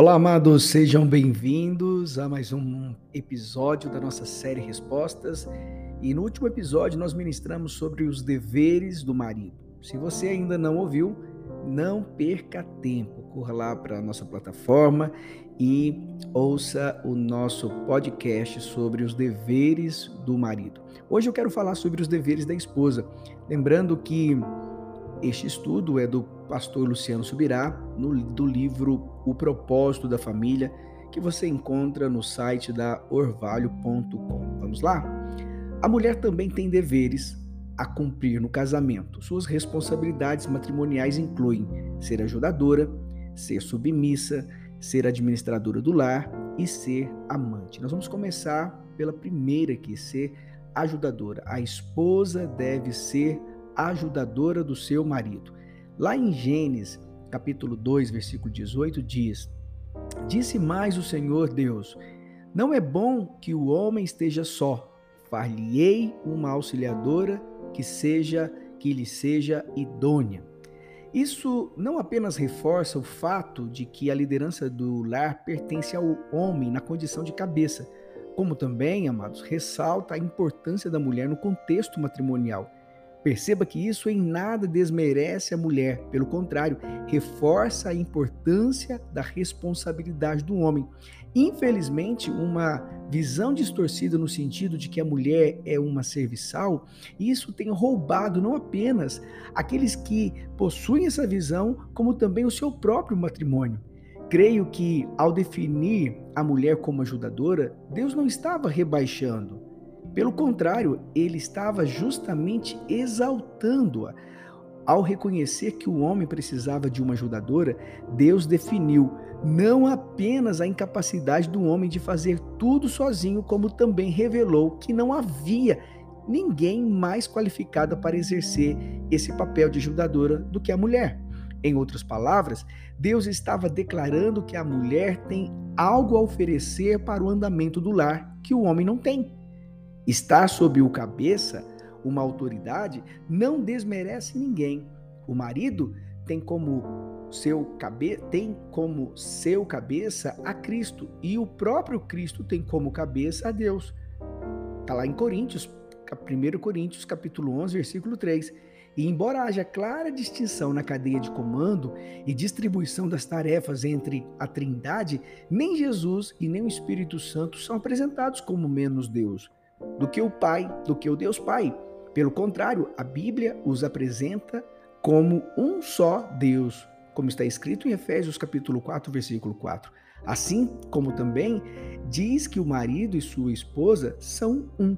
Olá, amados, sejam bem-vindos a mais um episódio da nossa série Respostas. E no último episódio nós ministramos sobre os deveres do marido. Se você ainda não ouviu, não perca tempo. Corra lá para a nossa plataforma e ouça o nosso podcast sobre os deveres do marido. Hoje eu quero falar sobre os deveres da esposa. Lembrando que este estudo é do pastor Luciano Subirá, no, do livro O Propósito da Família, que você encontra no site da orvalho.com. Vamos lá? A mulher também tem deveres a cumprir no casamento. Suas responsabilidades matrimoniais incluem ser ajudadora, ser submissa, ser administradora do lar e ser amante. Nós vamos começar pela primeira aqui, ser ajudadora. A esposa deve ser ajudadora do seu marido. Lá em Gênesis, capítulo 2, versículo 18, diz: Disse mais o Senhor Deus: Não é bom que o homem esteja só. Far-lhe-ei uma auxiliadora que seja que lhe seja idônea. Isso não apenas reforça o fato de que a liderança do lar pertence ao homem na condição de cabeça, como também, amados, ressalta a importância da mulher no contexto matrimonial Perceba que isso em nada desmerece a mulher, pelo contrário, reforça a importância da responsabilidade do homem. Infelizmente, uma visão distorcida no sentido de que a mulher é uma serviçal, isso tem roubado não apenas aqueles que possuem essa visão, como também o seu próprio matrimônio. Creio que, ao definir a mulher como ajudadora, Deus não estava rebaixando, pelo contrário, ele estava justamente exaltando-a. Ao reconhecer que o homem precisava de uma ajudadora, Deus definiu não apenas a incapacidade do homem de fazer tudo sozinho, como também revelou que não havia ninguém mais qualificada para exercer esse papel de ajudadora do que a mulher. Em outras palavras, Deus estava declarando que a mulher tem algo a oferecer para o andamento do lar que o homem não tem. Estar sob o cabeça, uma autoridade, não desmerece ninguém. O marido tem como seu cabe tem como seu cabeça a Cristo e o próprio Cristo tem como cabeça a Deus. Está lá em Coríntios, 1 Coríntios, capítulo 11, versículo 3. E embora haja clara distinção na cadeia de comando e distribuição das tarefas entre a Trindade, nem Jesus e nem o Espírito Santo são apresentados como menos Deus do que o Pai, do que o Deus Pai. Pelo contrário, a Bíblia os apresenta como um só Deus, como está escrito em Efésios capítulo 4, versículo 4. Assim como também diz que o marido e sua esposa são um.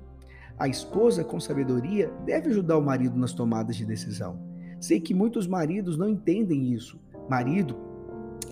A esposa, com sabedoria, deve ajudar o marido nas tomadas de decisão. Sei que muitos maridos não entendem isso. Marido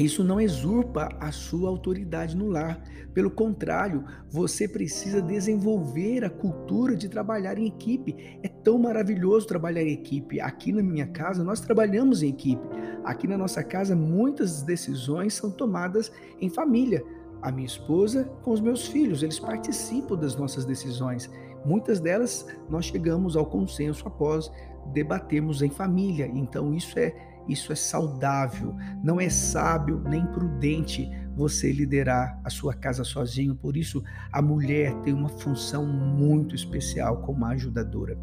isso não exurpa a sua autoridade no lar. Pelo contrário, você precisa desenvolver a cultura de trabalhar em equipe. É tão maravilhoso trabalhar em equipe. Aqui na minha casa, nós trabalhamos em equipe. Aqui na nossa casa, muitas decisões são tomadas em família. A minha esposa com os meus filhos, eles participam das nossas decisões. Muitas delas nós chegamos ao consenso após debatermos em família. Então, isso é isso é saudável. Não é sábio nem prudente você liderar a sua casa sozinho. Por isso, a mulher tem uma função muito especial como ajudadora.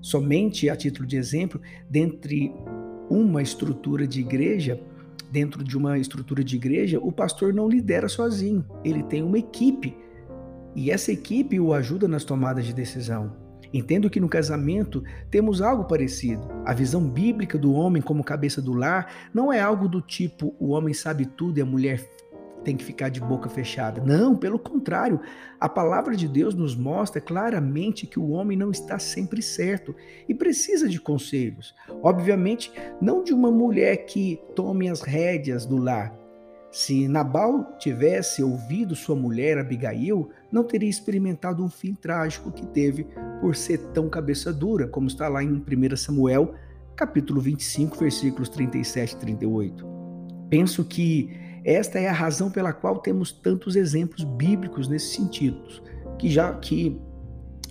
Somente a título de exemplo, dentre uma estrutura de igreja, dentro de uma estrutura de igreja, o pastor não lidera sozinho, ele tem uma equipe. E essa equipe o ajuda nas tomadas de decisão. Entendo que no casamento temos algo parecido. A visão bíblica do homem como cabeça do lar não é algo do tipo o homem sabe tudo e a mulher tem que ficar de boca fechada. Não, pelo contrário, a palavra de Deus nos mostra claramente que o homem não está sempre certo e precisa de conselhos. Obviamente, não de uma mulher que tome as rédeas do lar, se Nabal tivesse ouvido sua mulher Abigail, não teria experimentado um fim trágico que teve por ser tão cabeça dura, como está lá em 1 Samuel, capítulo 25, versículos 37 e 38. Penso que esta é a razão pela qual temos tantos exemplos bíblicos nesse sentido, que já que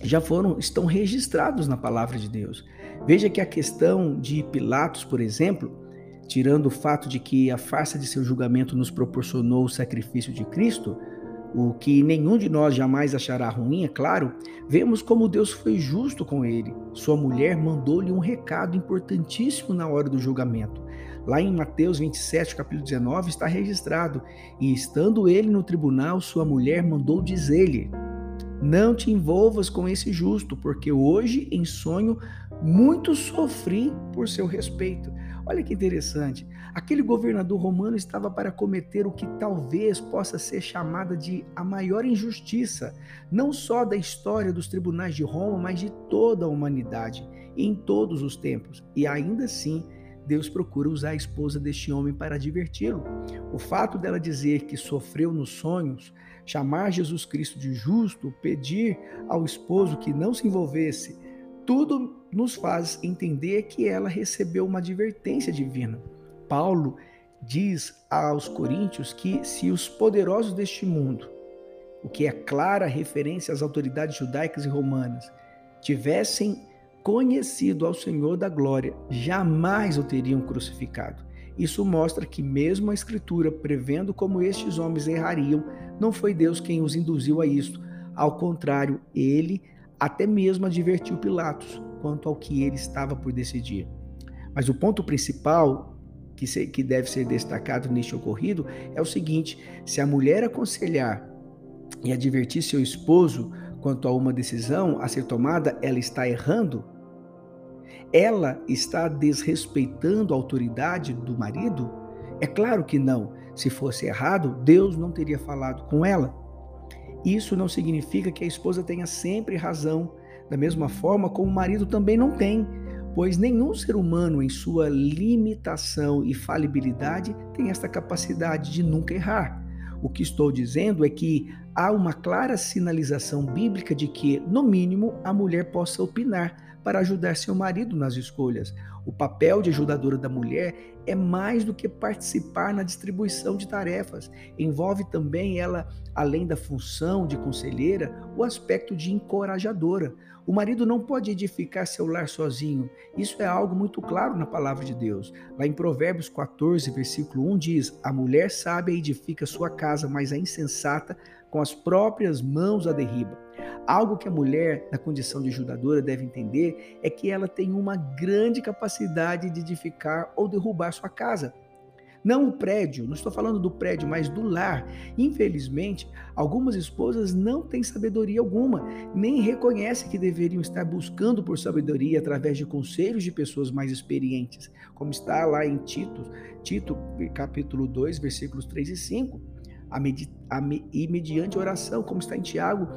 já foram estão registrados na palavra de Deus. Veja que a questão de Pilatos, por exemplo, tirando o fato de que a farsa de seu julgamento nos proporcionou o sacrifício de Cristo, o que nenhum de nós jamais achará ruim, é claro, vemos como Deus foi justo com ele. Sua mulher mandou-lhe um recado importantíssimo na hora do julgamento. Lá em Mateus 27, capítulo 19, está registrado: E estando ele no tribunal, sua mulher mandou dizer-lhe: Não te envolvas com esse justo, porque hoje em sonho muito sofri por seu respeito. Olha que interessante. Aquele governador romano estava para cometer o que talvez possa ser chamada de a maior injustiça, não só da história dos tribunais de Roma, mas de toda a humanidade, em todos os tempos. E ainda assim, Deus procura usar a esposa deste homem para diverti-lo. O fato dela dizer que sofreu nos sonhos, chamar Jesus Cristo de justo, pedir ao esposo que não se envolvesse, tudo nos faz entender que ela recebeu uma advertência divina. Paulo diz aos coríntios que se os poderosos deste mundo, o que é clara referência às autoridades judaicas e romanas, tivessem conhecido ao Senhor da glória, jamais o teriam crucificado. Isso mostra que, mesmo a Escritura prevendo como estes homens errariam, não foi Deus quem os induziu a isto. Ao contrário, ele até mesmo advertiu Pilatos quanto ao que ele estava por decidir. Mas o ponto principal que, se, que deve ser destacado neste ocorrido é o seguinte: se a mulher aconselhar e advertir seu esposo quanto a uma decisão a ser tomada, ela está errando? Ela está desrespeitando a autoridade do marido? É claro que não. Se fosse errado, Deus não teria falado com ela. Isso não significa que a esposa tenha sempre razão, da mesma forma como o marido também não tem, pois nenhum ser humano, em sua limitação e falibilidade, tem esta capacidade de nunca errar. O que estou dizendo é que há uma clara sinalização bíblica de que, no mínimo, a mulher possa opinar para ajudar seu marido nas escolhas. O papel de ajudadora da mulher é mais do que participar na distribuição de tarefas. Envolve também ela, além da função de conselheira, o aspecto de encorajadora. O marido não pode edificar seu lar sozinho. Isso é algo muito claro na palavra de Deus. Lá em Provérbios 14, versículo 1 diz: A mulher sábia edifica sua casa, mas a insensata com as próprias mãos a derriba. Algo que a mulher, na condição de ajudadora, deve entender é que ela tem uma grande capacidade de edificar ou derrubar sua casa. Não o prédio, não estou falando do prédio, mas do lar. Infelizmente, algumas esposas não têm sabedoria alguma, nem reconhecem que deveriam estar buscando por sabedoria através de conselhos de pessoas mais experientes, como está lá em Tito, Tito capítulo 2, versículos 3 e 5. A a me e mediante oração, como está em Tiago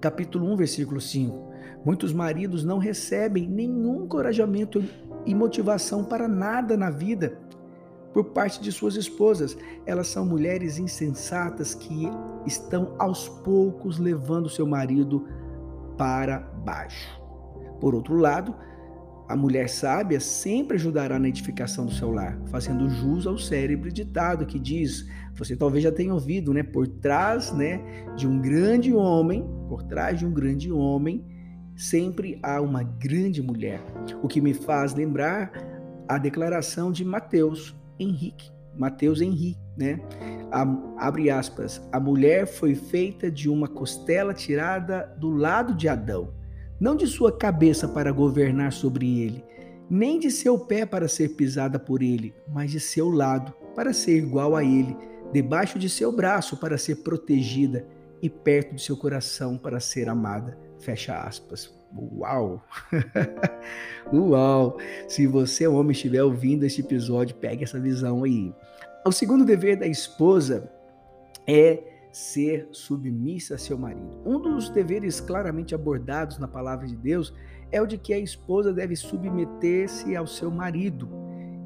capítulo 1, versículo 5. Muitos maridos não recebem nenhum encorajamento e motivação para nada na vida por parte de suas esposas. Elas são mulheres insensatas que estão aos poucos levando seu marido para baixo. Por outro lado, a mulher sábia sempre ajudará na edificação do seu lar, fazendo jus ao cérebro ditado que diz, você talvez já tenha ouvido, né, por trás, né, de um grande homem, por trás de um grande homem, sempre há uma grande mulher. O que me faz lembrar a declaração de Mateus Henrique, Mateus Henrique, né? A, abre aspas, a mulher foi feita de uma costela tirada do lado de Adão não de sua cabeça para governar sobre ele, nem de seu pé para ser pisada por ele, mas de seu lado para ser igual a ele, debaixo de seu braço para ser protegida e perto de seu coração para ser amada. Fecha aspas. Uau! Uau! Se você, homem, estiver ouvindo este episódio, pegue essa visão aí. O segundo dever da esposa é ser submissa a seu marido. Um dos deveres claramente abordados na palavra de Deus é o de que a esposa deve submeter-se ao seu marido.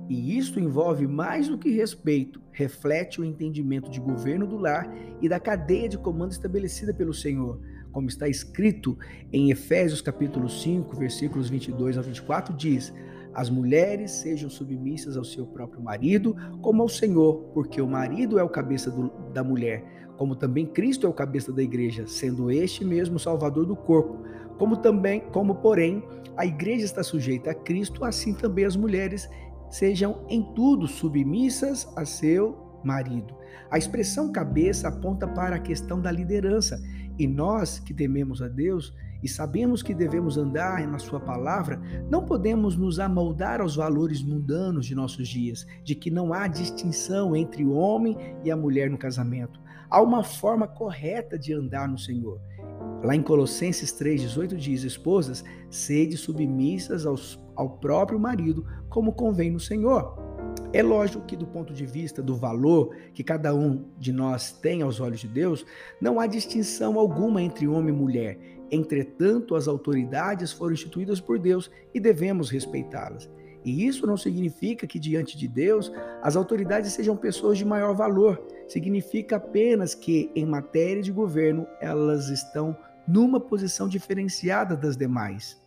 E isso envolve mais do que respeito, reflete o entendimento de governo do lar e da cadeia de comando estabelecida pelo Senhor. Como está escrito em Efésios capítulo 5, versículos 22 a 24, diz: as mulheres sejam submissas ao seu próprio marido, como ao Senhor, porque o marido é o cabeça do, da mulher, como também Cristo é o cabeça da igreja, sendo este mesmo salvador do corpo. Como também, como porém a igreja está sujeita a Cristo, assim também as mulheres sejam em tudo submissas a seu marido. A expressão cabeça aponta para a questão da liderança, e nós que tememos a Deus e sabemos que devemos andar na Sua palavra, não podemos nos amoldar aos valores mundanos de nossos dias, de que não há distinção entre o homem e a mulher no casamento. Há uma forma correta de andar no Senhor. Lá em Colossenses 3,18 diz: Esposas, sede submissas aos, ao próprio marido, como convém no Senhor. É lógico que, do ponto de vista do valor que cada um de nós tem aos olhos de Deus, não há distinção alguma entre homem e mulher. Entretanto, as autoridades foram instituídas por Deus e devemos respeitá-las. E isso não significa que, diante de Deus, as autoridades sejam pessoas de maior valor. Significa apenas que, em matéria de governo, elas estão numa posição diferenciada das demais.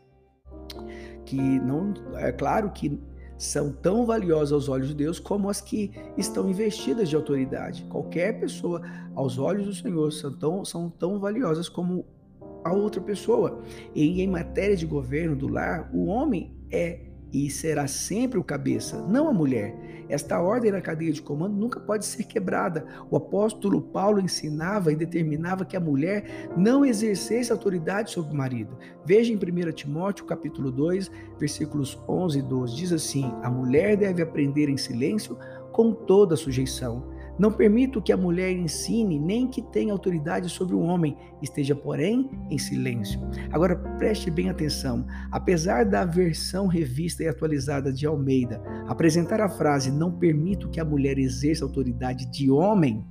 Que não é claro que são tão valiosas aos olhos de Deus como as que estão investidas de autoridade. Qualquer pessoa, aos olhos do Senhor, são tão, são tão valiosas como a outra pessoa. E em matéria de governo do lar, o homem é e será sempre o cabeça, não a mulher. Esta ordem na cadeia de comando nunca pode ser quebrada. O apóstolo Paulo ensinava e determinava que a mulher não exercesse autoridade sobre o marido. Veja em 1 Timóteo, capítulo 2, versículos 11 e 12. Diz assim: "A mulher deve aprender em silêncio com toda sujeição." Não permito que a mulher ensine, nem que tenha autoridade sobre o homem, esteja, porém, em silêncio. Agora, preste bem atenção. Apesar da versão revista e atualizada de Almeida apresentar a frase não permito que a mulher exerça autoridade de homem,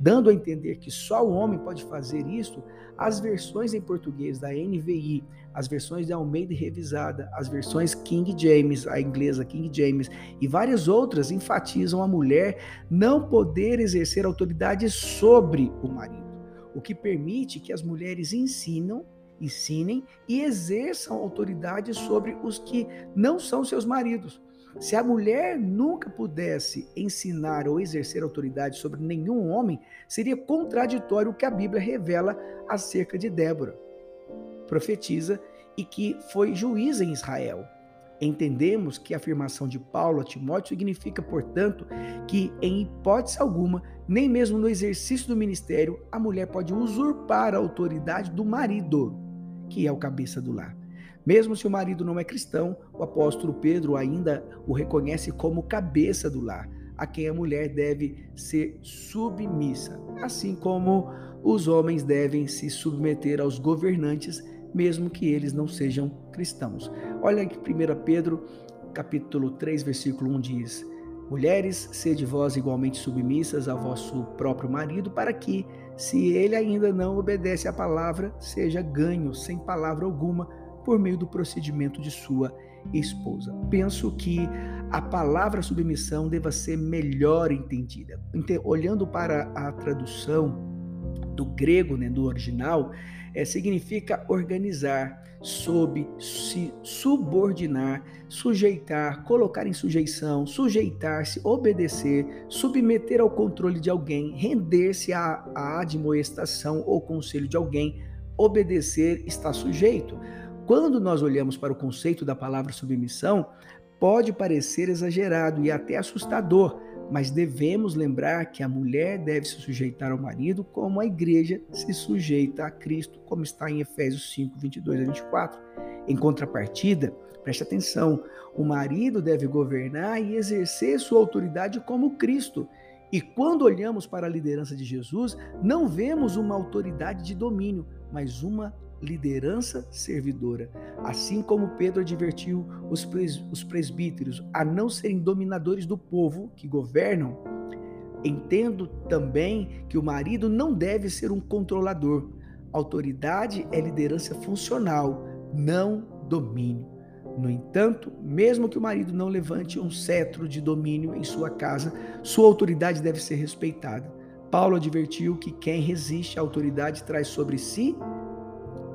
dando a entender que só o homem pode fazer isso, as versões em português da NVI, as versões de Almeida revisada, as versões King James, a inglesa King James e várias outras enfatizam a mulher não poder exercer autoridade sobre o marido, o que permite que as mulheres ensinam ensinem e exerçam autoridade sobre os que não são seus maridos. Se a mulher nunca pudesse ensinar ou exercer autoridade sobre nenhum homem, seria contraditório o que a Bíblia revela acerca de Débora. Profetiza e que foi juíza em Israel. Entendemos que a afirmação de Paulo a Timóteo significa, portanto, que em hipótese alguma, nem mesmo no exercício do ministério, a mulher pode usurpar a autoridade do marido, que é o cabeça do lar. Mesmo se o marido não é cristão, o apóstolo Pedro ainda o reconhece como cabeça do lar, a quem a mulher deve ser submissa, assim como os homens devem se submeter aos governantes, mesmo que eles não sejam cristãos. Olha que 1 Pedro, capítulo 3, versículo 1 diz: Mulheres, sede vós igualmente submissas a vosso próprio marido, para que, se ele ainda não obedece à palavra, seja ganho sem palavra alguma por meio do procedimento de sua esposa. Penso que a palavra submissão deva ser melhor entendida. Olhando para a tradução do grego, né, do original, é, significa organizar, sob, se subordinar, sujeitar, colocar em sujeição, sujeitar-se, obedecer, submeter ao controle de alguém, render-se à, à admoestação ou conselho de alguém, obedecer, está sujeito. Quando nós olhamos para o conceito da palavra submissão, pode parecer exagerado e até assustador, mas devemos lembrar que a mulher deve se sujeitar ao marido como a igreja se sujeita a Cristo, como está em Efésios 5, 22 a 24. Em contrapartida, preste atenção, o marido deve governar e exercer sua autoridade como Cristo. E quando olhamos para a liderança de Jesus, não vemos uma autoridade de domínio, mas uma liderança servidora, assim como Pedro advertiu os, pres, os presbíteros a não serem dominadores do povo que governam, entendo também que o marido não deve ser um controlador. Autoridade é liderança funcional, não domínio. No entanto, mesmo que o marido não levante um cetro de domínio em sua casa, sua autoridade deve ser respeitada. Paulo advertiu que quem resiste à autoridade traz sobre si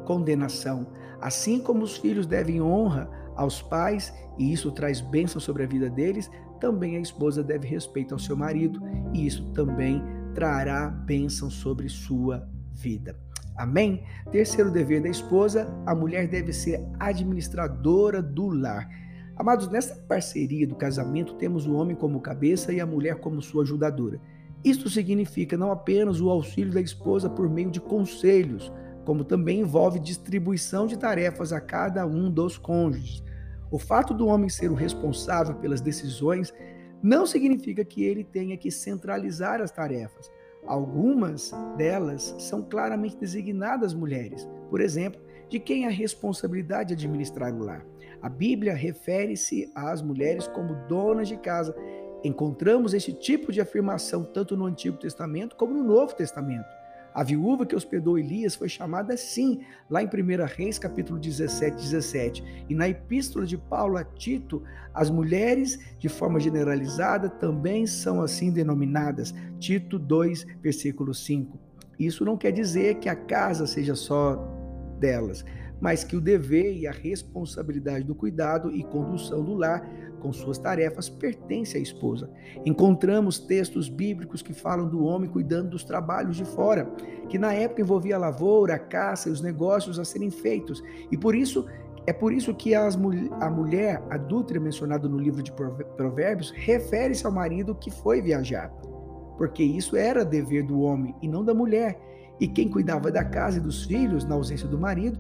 condenação. Assim como os filhos devem honra aos pais, e isso traz bênção sobre a vida deles, também a esposa deve respeito ao seu marido, e isso também trará bênção sobre sua vida. Amém? Terceiro dever da esposa: a mulher deve ser administradora do lar. Amados, nessa parceria do casamento, temos o homem como cabeça e a mulher como sua ajudadora. Isto significa não apenas o auxílio da esposa por meio de conselhos, como também envolve distribuição de tarefas a cada um dos cônjuges. O fato do homem ser o responsável pelas decisões não significa que ele tenha que centralizar as tarefas. Algumas delas são claramente designadas mulheres. Por exemplo, de quem a responsabilidade de administrar o lar. A Bíblia refere-se às mulheres como donas de casa. Encontramos esse tipo de afirmação tanto no Antigo Testamento como no Novo Testamento. A viúva que hospedou Elias foi chamada assim, lá em 1 Reis, capítulo 17, 17. E na epístola de Paulo a Tito, as mulheres, de forma generalizada, também são assim denominadas. Tito 2, versículo 5. Isso não quer dizer que a casa seja só delas, mas que o dever e a responsabilidade do cuidado e condução do lar com suas tarefas pertence à esposa. Encontramos textos bíblicos que falam do homem cuidando dos trabalhos de fora, que na época envolvia a lavoura, a caça e os negócios a serem feitos. E por isso é por isso que as, a mulher adúltera mencionada no livro de Provérbios refere-se ao marido que foi viajar, porque isso era dever do homem e não da mulher. E quem cuidava da casa e dos filhos na ausência do marido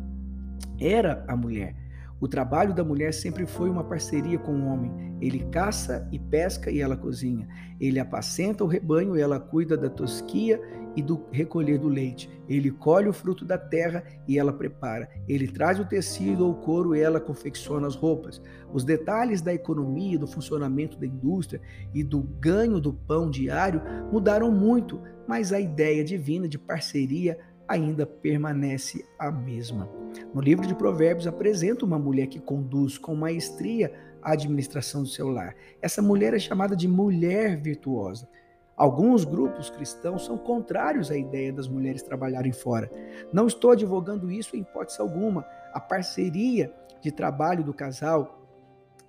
era a mulher. O trabalho da mulher sempre foi uma parceria com o homem. Ele caça e pesca e ela cozinha. Ele apacenta o rebanho e ela cuida da tosquia e do recolher do leite. Ele colhe o fruto da terra e ela prepara. Ele traz o tecido ou couro e ela confecciona as roupas. Os detalhes da economia, do funcionamento da indústria e do ganho do pão diário mudaram muito, mas a ideia divina de parceria ainda permanece a mesma. No livro de Provérbios apresenta uma mulher que conduz com maestria a administração do seu lar. Essa mulher é chamada de mulher virtuosa. Alguns grupos cristãos são contrários à ideia das mulheres trabalharem fora. Não estou advogando isso em hipótese alguma. A parceria de trabalho do casal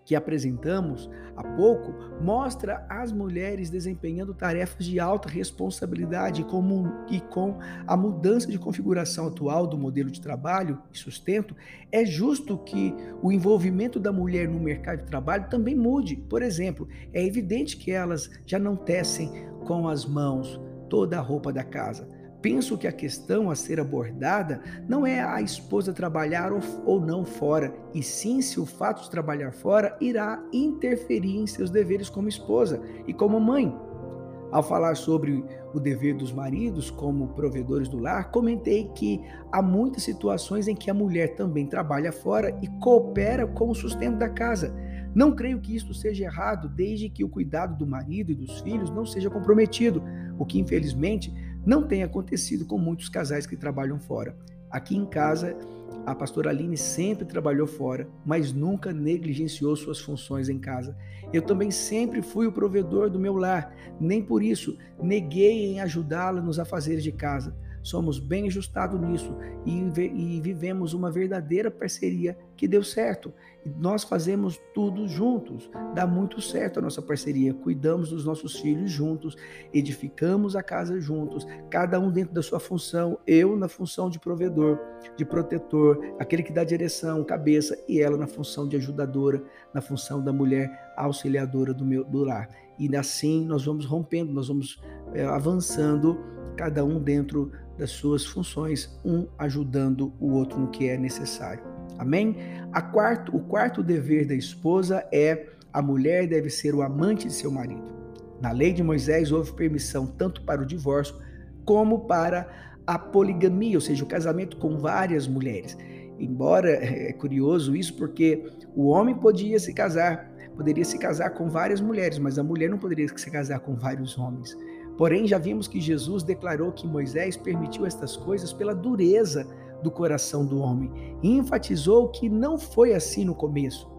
que apresentamos há pouco mostra as mulheres desempenhando tarefas de alta responsabilidade e com, e com a mudança de configuração atual do modelo de trabalho e sustento, é justo que o envolvimento da mulher no mercado de trabalho também mude. Por exemplo, é evidente que elas já não tecem com as mãos toda a roupa da casa penso que a questão a ser abordada não é a esposa trabalhar ou não fora, e sim se o fato de trabalhar fora irá interferir em seus deveres como esposa e como mãe. Ao falar sobre o dever dos maridos como provedores do lar, comentei que há muitas situações em que a mulher também trabalha fora e coopera com o sustento da casa. Não creio que isto seja errado, desde que o cuidado do marido e dos filhos não seja comprometido, o que infelizmente não tem acontecido com muitos casais que trabalham fora. Aqui em casa, a pastora Aline sempre trabalhou fora, mas nunca negligenciou suas funções em casa. Eu também sempre fui o provedor do meu lar, nem por isso neguei em ajudá-la nos afazeres de casa somos bem ajustados nisso e, e, vivemos uma verdadeira parceria que deu certo. E nós fazemos tudo juntos, dá muito certo a nossa parceria. Cuidamos dos nossos filhos juntos, edificamos a casa juntos, cada um dentro da sua função. Eu na função de provedor, de protetor, aquele que dá direção, cabeça, e ela na função de ajudadora, na função da mulher auxiliadora do meu do lar. E assim nós vamos rompendo, nós vamos é, avançando, cada um dentro das suas funções, um ajudando o outro no que é necessário. Amém? Quarto, o quarto dever da esposa é a mulher deve ser o amante de seu marido. Na lei de Moisés houve permissão tanto para o divórcio como para a poligamia, ou seja, o casamento com várias mulheres. Embora é curioso isso, porque o homem podia se casar, poderia se casar com várias mulheres, mas a mulher não poderia se casar com vários homens. Porém, já vimos que Jesus declarou que Moisés permitiu estas coisas pela dureza do coração do homem e enfatizou que não foi assim no começo,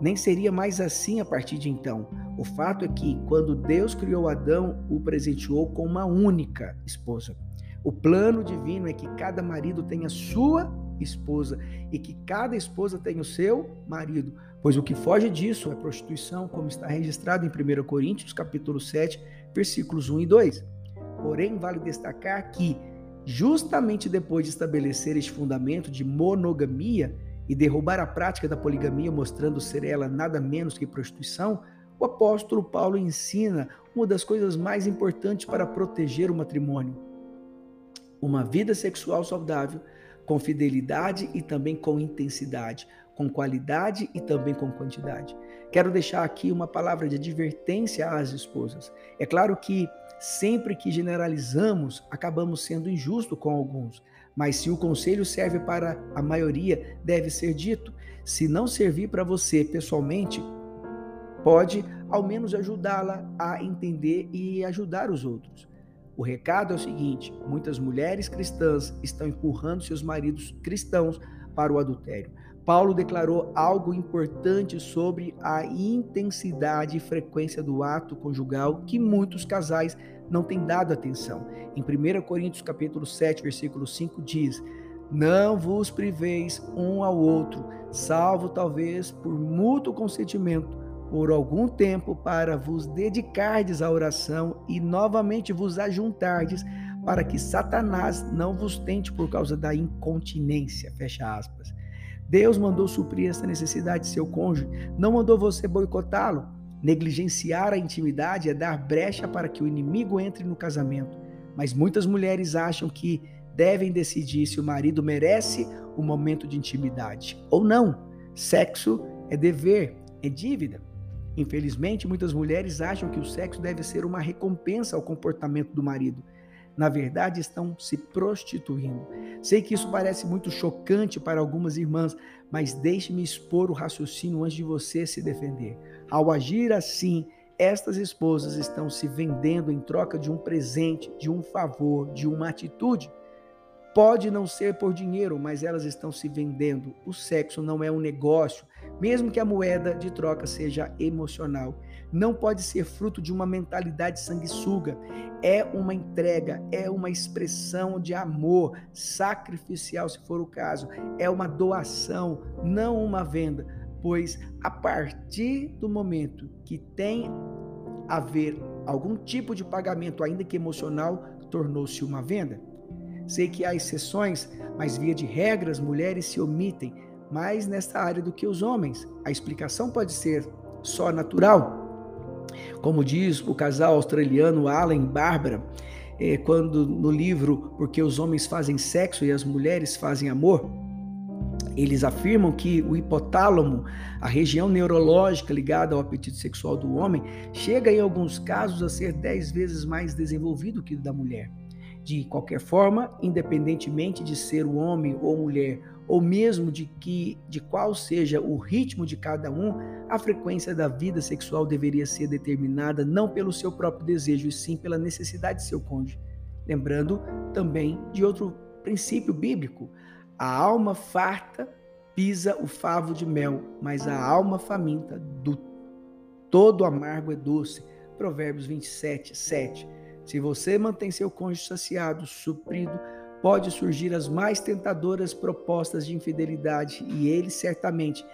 nem seria mais assim a partir de então. O fato é que, quando Deus criou Adão, o presenteou com uma única esposa. O plano divino é que cada marido tenha sua esposa e que cada esposa tenha o seu marido, pois o que foge disso é prostituição, como está registrado em 1 Coríntios, capítulo 7, versículos 1 e 2. Porém, vale destacar que, justamente depois de estabelecer este fundamento de monogamia, e derrubar a prática da poligamia, mostrando ser ela nada menos que prostituição, o apóstolo Paulo ensina uma das coisas mais importantes para proteger o matrimônio: uma vida sexual saudável, com fidelidade e também com intensidade, com qualidade e também com quantidade. Quero deixar aqui uma palavra de advertência às esposas. É claro que sempre que generalizamos, acabamos sendo injusto com alguns, mas se o conselho serve para a maioria, deve ser dito. Se não servir para você pessoalmente, pode ao menos ajudá-la a entender e ajudar os outros. O recado é o seguinte: muitas mulheres cristãs estão empurrando seus maridos cristãos para o adultério. Paulo declarou algo importante sobre a intensidade e frequência do ato conjugal que muitos casais não têm dado atenção. Em 1 Coríntios capítulo 7, versículo 5 diz: "Não vos priveis um ao outro, salvo talvez por mútuo consentimento, por algum tempo para vos dedicardes à oração e novamente vos ajuntardes, para que Satanás não vos tente por causa da incontinência." Fecha aspas. Deus mandou suprir essa necessidade de seu cônjuge, não mandou você boicotá-lo. Negligenciar a intimidade é dar brecha para que o inimigo entre no casamento. Mas muitas mulheres acham que devem decidir se o marido merece um momento de intimidade ou não. Sexo é dever, é dívida. Infelizmente, muitas mulheres acham que o sexo deve ser uma recompensa ao comportamento do marido na verdade estão se prostituindo. Sei que isso parece muito chocante para algumas irmãs, mas deixe-me expor o raciocínio antes de você se defender. Ao agir assim, estas esposas estão se vendendo em troca de um presente, de um favor, de uma atitude. Pode não ser por dinheiro, mas elas estão se vendendo. O sexo não é um negócio, mesmo que a moeda de troca seja emocional. Não pode ser fruto de uma mentalidade sanguessuga. É uma entrega, é uma expressão de amor sacrificial, se for o caso. É uma doação, não uma venda. Pois a partir do momento que tem a haver algum tipo de pagamento, ainda que emocional, tornou-se uma venda. Sei que há exceções, mas via de regras, mulheres se omitem mais nesta área do que os homens. A explicação pode ser só natural. Como diz o casal australiano Alan e Bárbara, é, quando no livro Porque os Homens Fazem Sexo e as Mulheres Fazem Amor, eles afirmam que o hipotálamo, a região neurológica ligada ao apetite sexual do homem, chega em alguns casos a ser dez vezes mais desenvolvido que o da mulher. De qualquer forma, independentemente de ser o homem ou mulher, ou mesmo de que de qual seja o ritmo de cada um, a frequência da vida sexual deveria ser determinada não pelo seu próprio desejo, e sim pela necessidade de seu cônjuge. Lembrando também de outro princípio bíblico: a alma farta pisa o favo de mel, mas a alma faminta do todo amargo é doce. Provérbios 27, 7. Se você mantém seu cônjuge saciado, suprido, pode surgir as mais tentadoras propostas de infidelidade e ele certamente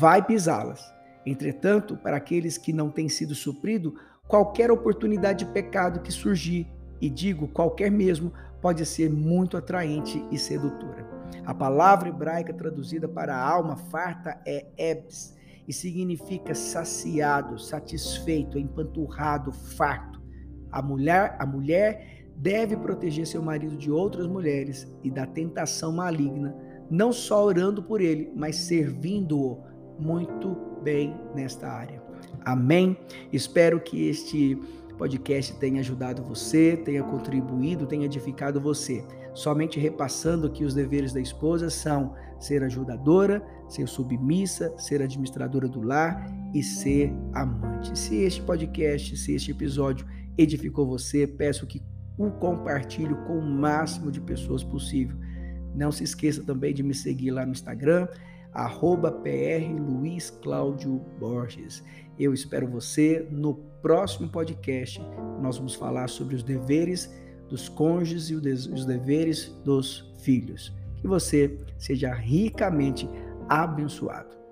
vai pisá-las. Entretanto, para aqueles que não têm sido suprido, qualquer oportunidade de pecado que surgir, e digo qualquer mesmo, pode ser muito atraente e sedutora. A palavra hebraica traduzida para alma farta é ebs e significa saciado, satisfeito, empanturrado, farto. A mulher, a mulher deve proteger seu marido de outras mulheres e da tentação maligna, não só orando por ele, mas servindo-o muito bem nesta área. Amém? Espero que este podcast tenha ajudado você, tenha contribuído, tenha edificado você. Somente repassando que os deveres da esposa são ser ajudadora, ser submissa, ser administradora do lar e ser amante. Se este podcast, se este episódio edificou você, peço que o compartilhe com o máximo de pessoas possível. Não se esqueça também de me seguir lá no Instagram, arroba PR Luiz Cláudio Borges. Eu espero você no próximo podcast. Nós vamos falar sobre os deveres dos cônjuges e os deveres dos filhos. Que você seja ricamente abençoado.